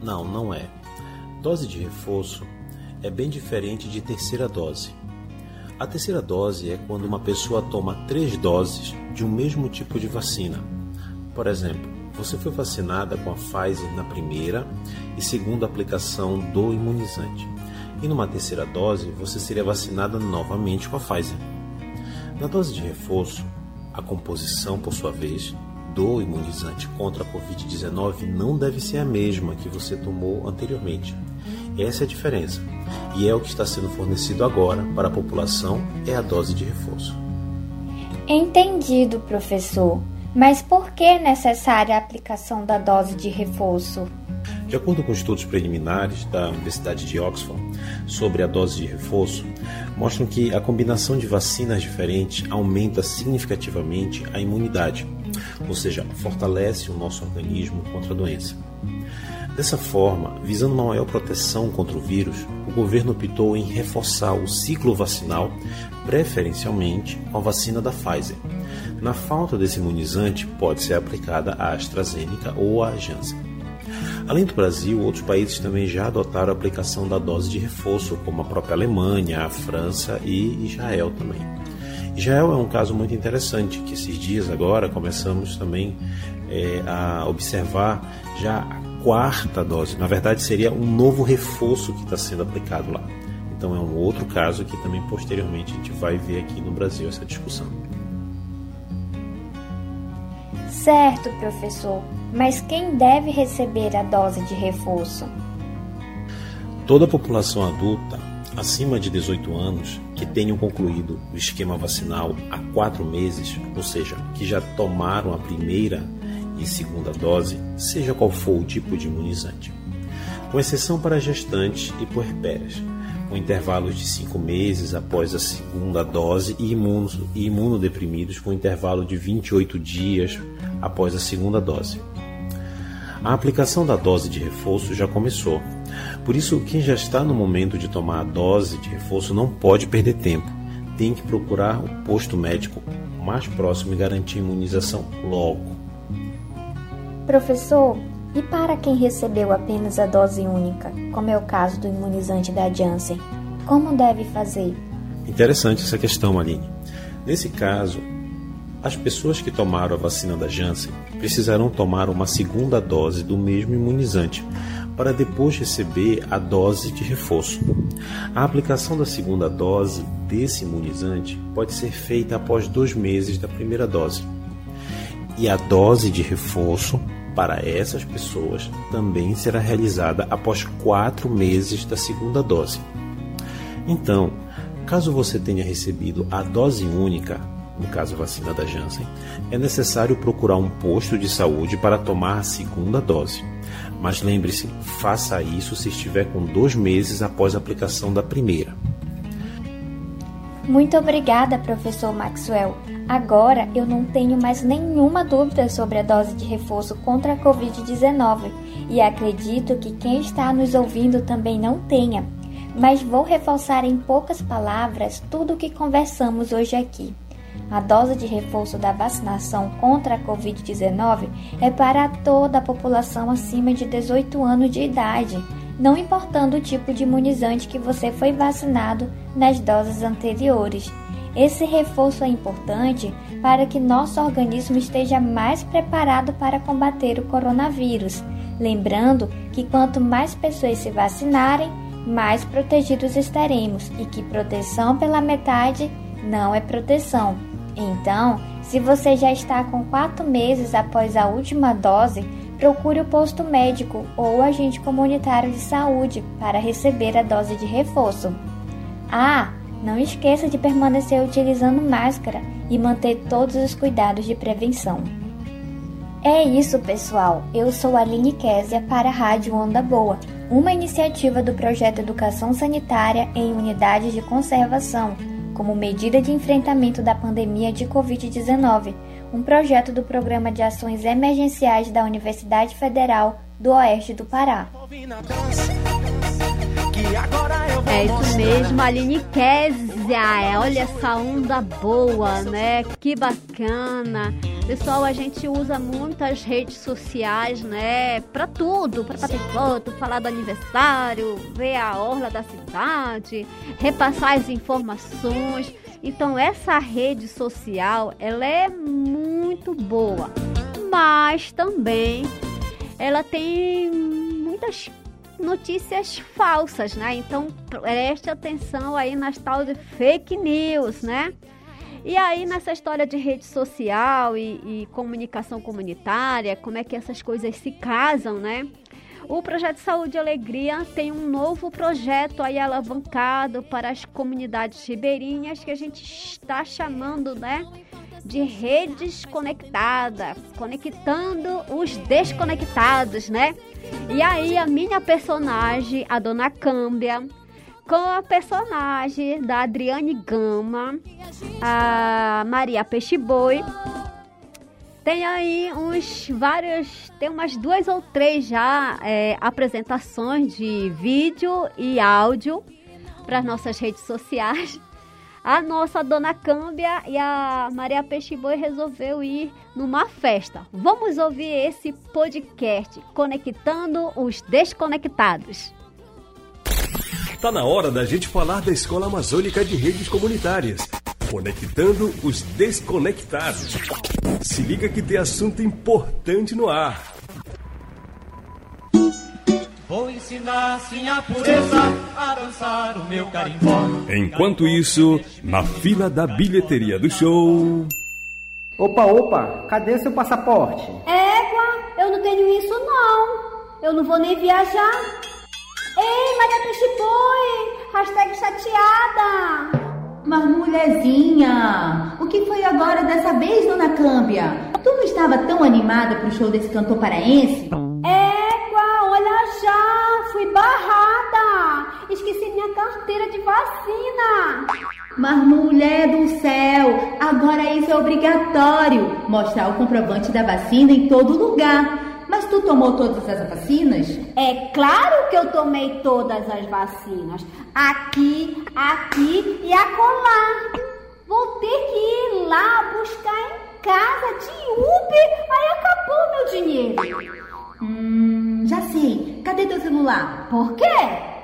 Não, não é. Dose de reforço é bem diferente de terceira dose. A terceira dose é quando uma pessoa toma três doses de um mesmo tipo de vacina. Por exemplo, você foi vacinada com a Pfizer na primeira e segunda aplicação do imunizante. E numa terceira dose, você seria vacinada novamente com a Pfizer. Na dose de reforço, a composição, por sua vez, do imunizante contra a Covid-19 não deve ser a mesma que você tomou anteriormente. Essa é a diferença. E é o que está sendo fornecido agora para a população é a dose de reforço. Entendido, professor. Mas por que é necessária a aplicação da dose de reforço? De acordo com estudos preliminares da Universidade de Oxford sobre a dose de reforço, mostram que a combinação de vacinas diferentes aumenta significativamente a imunidade, ou seja, fortalece o nosso organismo contra a doença. Dessa forma, visando uma maior proteção contra o vírus, o governo optou em reforçar o ciclo vacinal, preferencialmente com a vacina da Pfizer. Na falta desse imunizante, pode ser aplicada a AstraZeneca ou a Janssen. Além do Brasil, outros países também já adotaram a aplicação da dose de reforço, como a própria Alemanha, a França e Israel também. Israel é um caso muito interessante, que esses dias agora começamos também é, a observar já quarta dose. Na verdade, seria um novo reforço que está sendo aplicado lá. Então, é um outro caso que também posteriormente a gente vai ver aqui no Brasil essa discussão. Certo, professor, mas quem deve receber a dose de reforço? Toda a população adulta acima de 18 anos que tenham concluído o esquema vacinal há quatro meses, ou seja, que já tomaram a primeira e segunda dose, seja qual for o tipo de imunizante, com exceção para gestantes e puerpérias, com intervalos de cinco meses após a segunda dose e, imunos, e imunodeprimidos com intervalo de 28 dias após a segunda dose. A aplicação da dose de reforço já começou. Por isso, quem já está no momento de tomar a dose de reforço não pode perder tempo. Tem que procurar o posto médico mais próximo e garantir a imunização logo. Professor, e para quem recebeu apenas a dose única, como é o caso do imunizante da Janssen, como deve fazer? Interessante essa questão, Aline. Nesse caso, as pessoas que tomaram a vacina da Janssen precisarão tomar uma segunda dose do mesmo imunizante para depois receber a dose de reforço. A aplicação da segunda dose desse imunizante pode ser feita após dois meses da primeira dose. E a dose de reforço para essas pessoas também será realizada após quatro meses da segunda dose. Então, caso você tenha recebido a dose única, no caso vacina da Janssen, é necessário procurar um posto de saúde para tomar a segunda dose. Mas lembre-se, faça isso se estiver com dois meses após a aplicação da primeira. Muito obrigada, professor Maxwell. Agora eu não tenho mais nenhuma dúvida sobre a dose de reforço contra a Covid-19 e acredito que quem está nos ouvindo também não tenha. Mas vou reforçar em poucas palavras tudo o que conversamos hoje aqui. A dose de reforço da vacinação contra a Covid-19 é para toda a população acima de 18 anos de idade, não importando o tipo de imunizante que você foi vacinado nas doses anteriores. Esse reforço é importante para que nosso organismo esteja mais preparado para combater o coronavírus. Lembrando que quanto mais pessoas se vacinarem, mais protegidos estaremos e que proteção pela metade não é proteção. Então, se você já está com quatro meses após a última dose, procure o posto médico ou o agente comunitário de saúde para receber a dose de reforço. Ah, não esqueça de permanecer utilizando máscara e manter todos os cuidados de prevenção. É isso, pessoal. Eu sou Aline Késia para a Rádio Onda Boa, uma iniciativa do projeto Educação Sanitária em Unidades de Conservação, como medida de enfrentamento da pandemia de Covid-19, um projeto do Programa de Ações Emergenciais da Universidade Federal do Oeste do Pará. É isso mesmo, Aline Késia. Olha essa onda boa, né? Que bacana. Pessoal, a gente usa muitas redes sociais, né? Pra tudo, pra bater foto, falar do aniversário, ver a orla da cidade, repassar as informações. Então, essa rede social, ela é muito boa, mas também ela tem muitas notícias falsas, né? Então preste atenção aí nas tal de fake news, né? E aí nessa história de rede social e, e comunicação comunitária, como é que essas coisas se casam, né? O projeto Saúde e Alegria tem um novo projeto aí alavancado para as comunidades ribeirinhas que a gente está chamando, né? De redes conectadas, conectando os desconectados, né? E aí a minha personagem, a Dona Câmbia, com a personagem da Adriane Gama, a Maria Peixe Boi. Tem aí uns vários, tem umas duas ou três já é, apresentações de vídeo e áudio para as nossas redes sociais. A nossa dona Câmbia e a Maria Peixe Boi resolveu ir numa festa. Vamos ouvir esse podcast Conectando os Desconectados. Tá na hora da gente falar da Escola Amazônica de Redes Comunitárias. Conectando os desconectados. Se liga que tem assunto importante no ar. Vou ensinar sim a pureza a dançar o meu carimbó. Enquanto isso, na fila da bilheteria do show. Opa, opa, cadê seu passaporte? Égua, eu não tenho isso não. Eu não vou nem viajar. Ei, Maria Peixe Boi, hashtag chateada. Mas mulherzinha, o que foi agora dessa vez, dona Câmbia? Tu não estava tão animada pro show desse cantor paraense? Égua, olha já, fui barrada. Esqueci minha carteira de vacina. Mas mulher do céu, agora isso é obrigatório. Mostrar o comprovante da vacina em todo lugar. Mas tu tomou todas as vacinas? É claro que eu tomei todas as vacinas. Aqui, aqui e acolá. Vou ter que ir lá buscar em casa de Uber. Aí acabou meu dinheiro. Hum, já sei. Cadê teu celular? Por quê?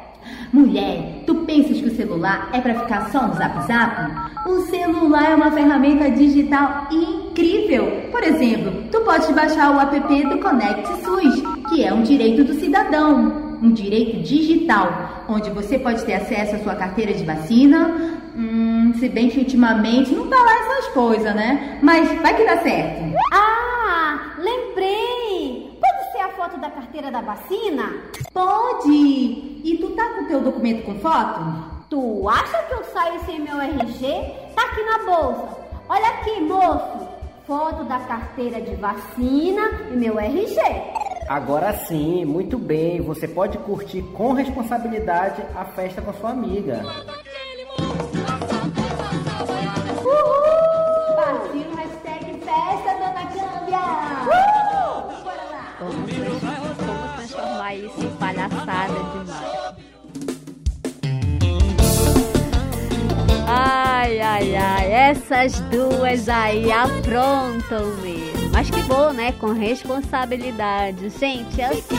Mulher, tu pensas que o celular é para ficar só no zap zap? O celular é uma ferramenta digital incrível. Por exemplo, tu podes baixar o app do Conect SUS, que é um direito do cidadão, um direito digital, onde você pode ter acesso à sua carteira de vacina. Hum, se bem que ultimamente não tá lá essas coisas, né? Mas vai que dá certo. Ah, lembrei! Pode ser a foto da carteira da vacina? Pode! E tu tá com teu documento com foto? Tu acha que eu saio sem meu RG? Tá aqui na bolsa. Olha aqui, moço. Foto da carteira de vacina e meu RG. Agora sim, muito bem. Você pode curtir com responsabilidade a festa com a sua amiga. Essas duas aí aprontam mesmo. Mas que bom, né? Com responsabilidade. Gente, é assim,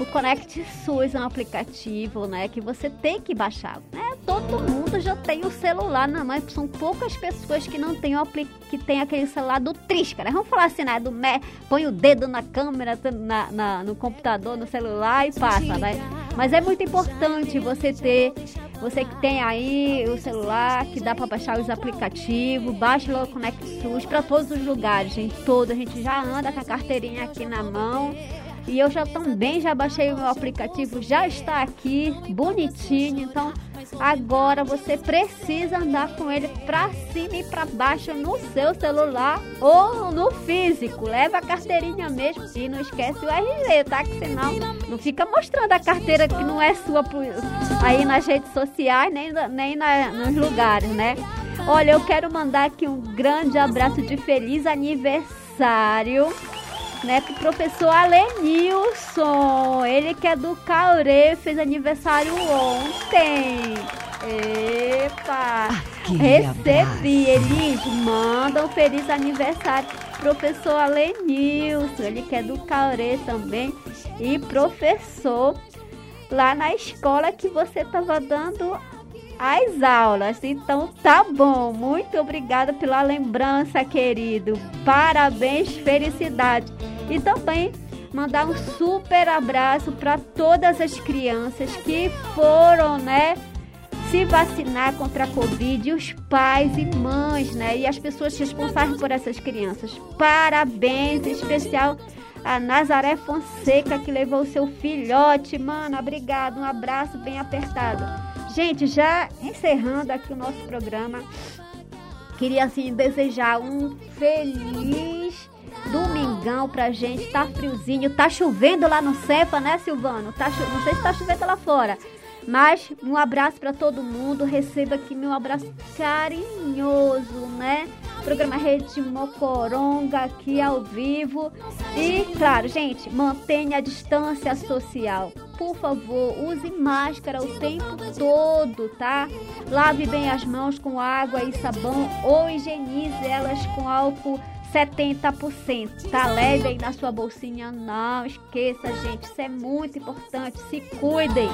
o Connect SUS é um aplicativo, né? Que você tem que baixar, né? Todo mundo já tem o celular na mão. São poucas pessoas que não têm o que tem aquele celular do Trisca, né? Vamos falar assim, né? Do Mé, põe o dedo na câmera, na, na, no computador, no celular e passa, né? Mas é muito importante você ter você que tem aí o celular, que dá para baixar os aplicativos, baixe logo o Connect SUS para todos os lugares, gente, todo. A gente já anda com a carteirinha aqui na mão. E eu já também já baixei o meu aplicativo, já está aqui, bonitinho. Então, agora você precisa andar com ele para cima e para baixo no seu celular ou no físico. Leva a carteirinha mesmo e não esquece o RG, tá? Que senão não fica mostrando a carteira que não é sua aí nas redes sociais, nem, nem na, nos lugares, né? Olha, eu quero mandar aqui um grande abraço de feliz aniversário né, pro professor Alenilson. Ele que é do Caurê, fez aniversário ontem. Epa! Recebi, eles mandam um feliz aniversário professor Alenilson. Ele que é do Caurê também e professor lá na escola que você estava dando as aulas. Então tá bom. Muito obrigada pela lembrança, querido. Parabéns, felicidade. E também mandar um super abraço para todas as crianças que foram, né, se vacinar contra a Covid, os pais e mães, né, e as pessoas responsáveis por essas crianças. Parabéns, em especial a Nazaré Fonseca que levou seu filhote, mano. Obrigado, um abraço bem apertado. Gente, já encerrando aqui o nosso programa, queria assim desejar um feliz domingão pra gente. Tá friozinho, tá chovendo lá no Cepa, né, Silvano? Tá cho... Não sei se tá chovendo lá fora. Mas um abraço para todo mundo. Receba aqui meu abraço carinhoso, né? Programa Rede Mocoronga aqui ao vivo. E, claro, gente, mantenha a distância social. Por favor, use máscara o tempo todo, tá? Lave bem as mãos com água e sabão ou higienize elas com álcool 70%. Tá leve aí na sua bolsinha, não esqueça, gente. Isso é muito importante. Se cuidem,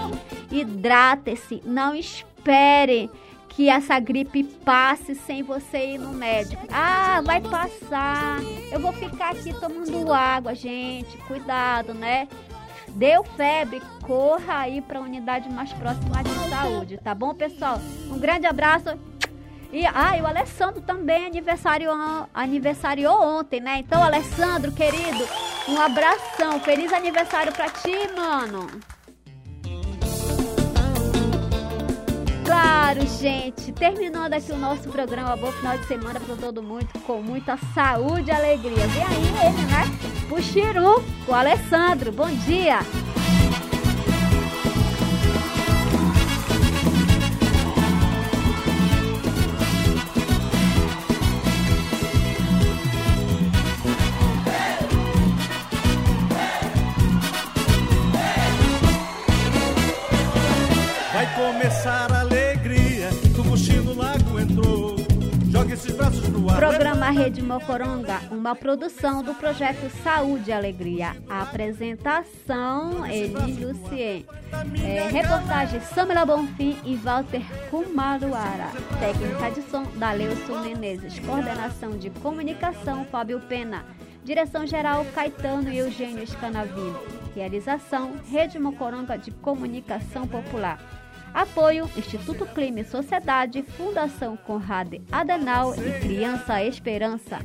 hidrate-se, não espere que essa gripe passe sem você ir no médico. Ah, vai passar. Eu vou ficar aqui tomando água, gente. Cuidado, né? Deu febre, corra aí para a unidade mais próxima de saúde, tá bom, pessoal? Um grande abraço E, ah, e o Alessandro também aniversário, aniversariou ontem, né? Então, Alessandro, querido, um abração. Feliz aniversário pra ti, mano. Claro, gente. Terminando aqui o nosso programa. Bom final de semana para todo mundo, com muita saúde e alegria. Vem aí ele, né? Puxiru, com o Alessandro. Bom dia. Programa Rede Mocoronga, uma produção do projeto Saúde e Alegria. A apresentação, Elis Lucien. É, reportagem Samela Bonfim e Walter Kumaruara. Técnica de som, Daleuson Menezes. Coordenação de comunicação, Fábio Pena. Direção-geral, Caetano e Eugênio Scanavino. Realização, Rede Mocoronga de Comunicação Popular. Apoio Instituto Clima e Sociedade, Fundação Conrad Adenal e Criança Esperança.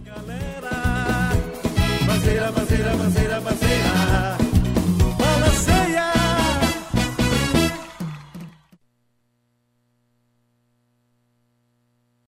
Banzeira, banzeira, banzeira, banzeira.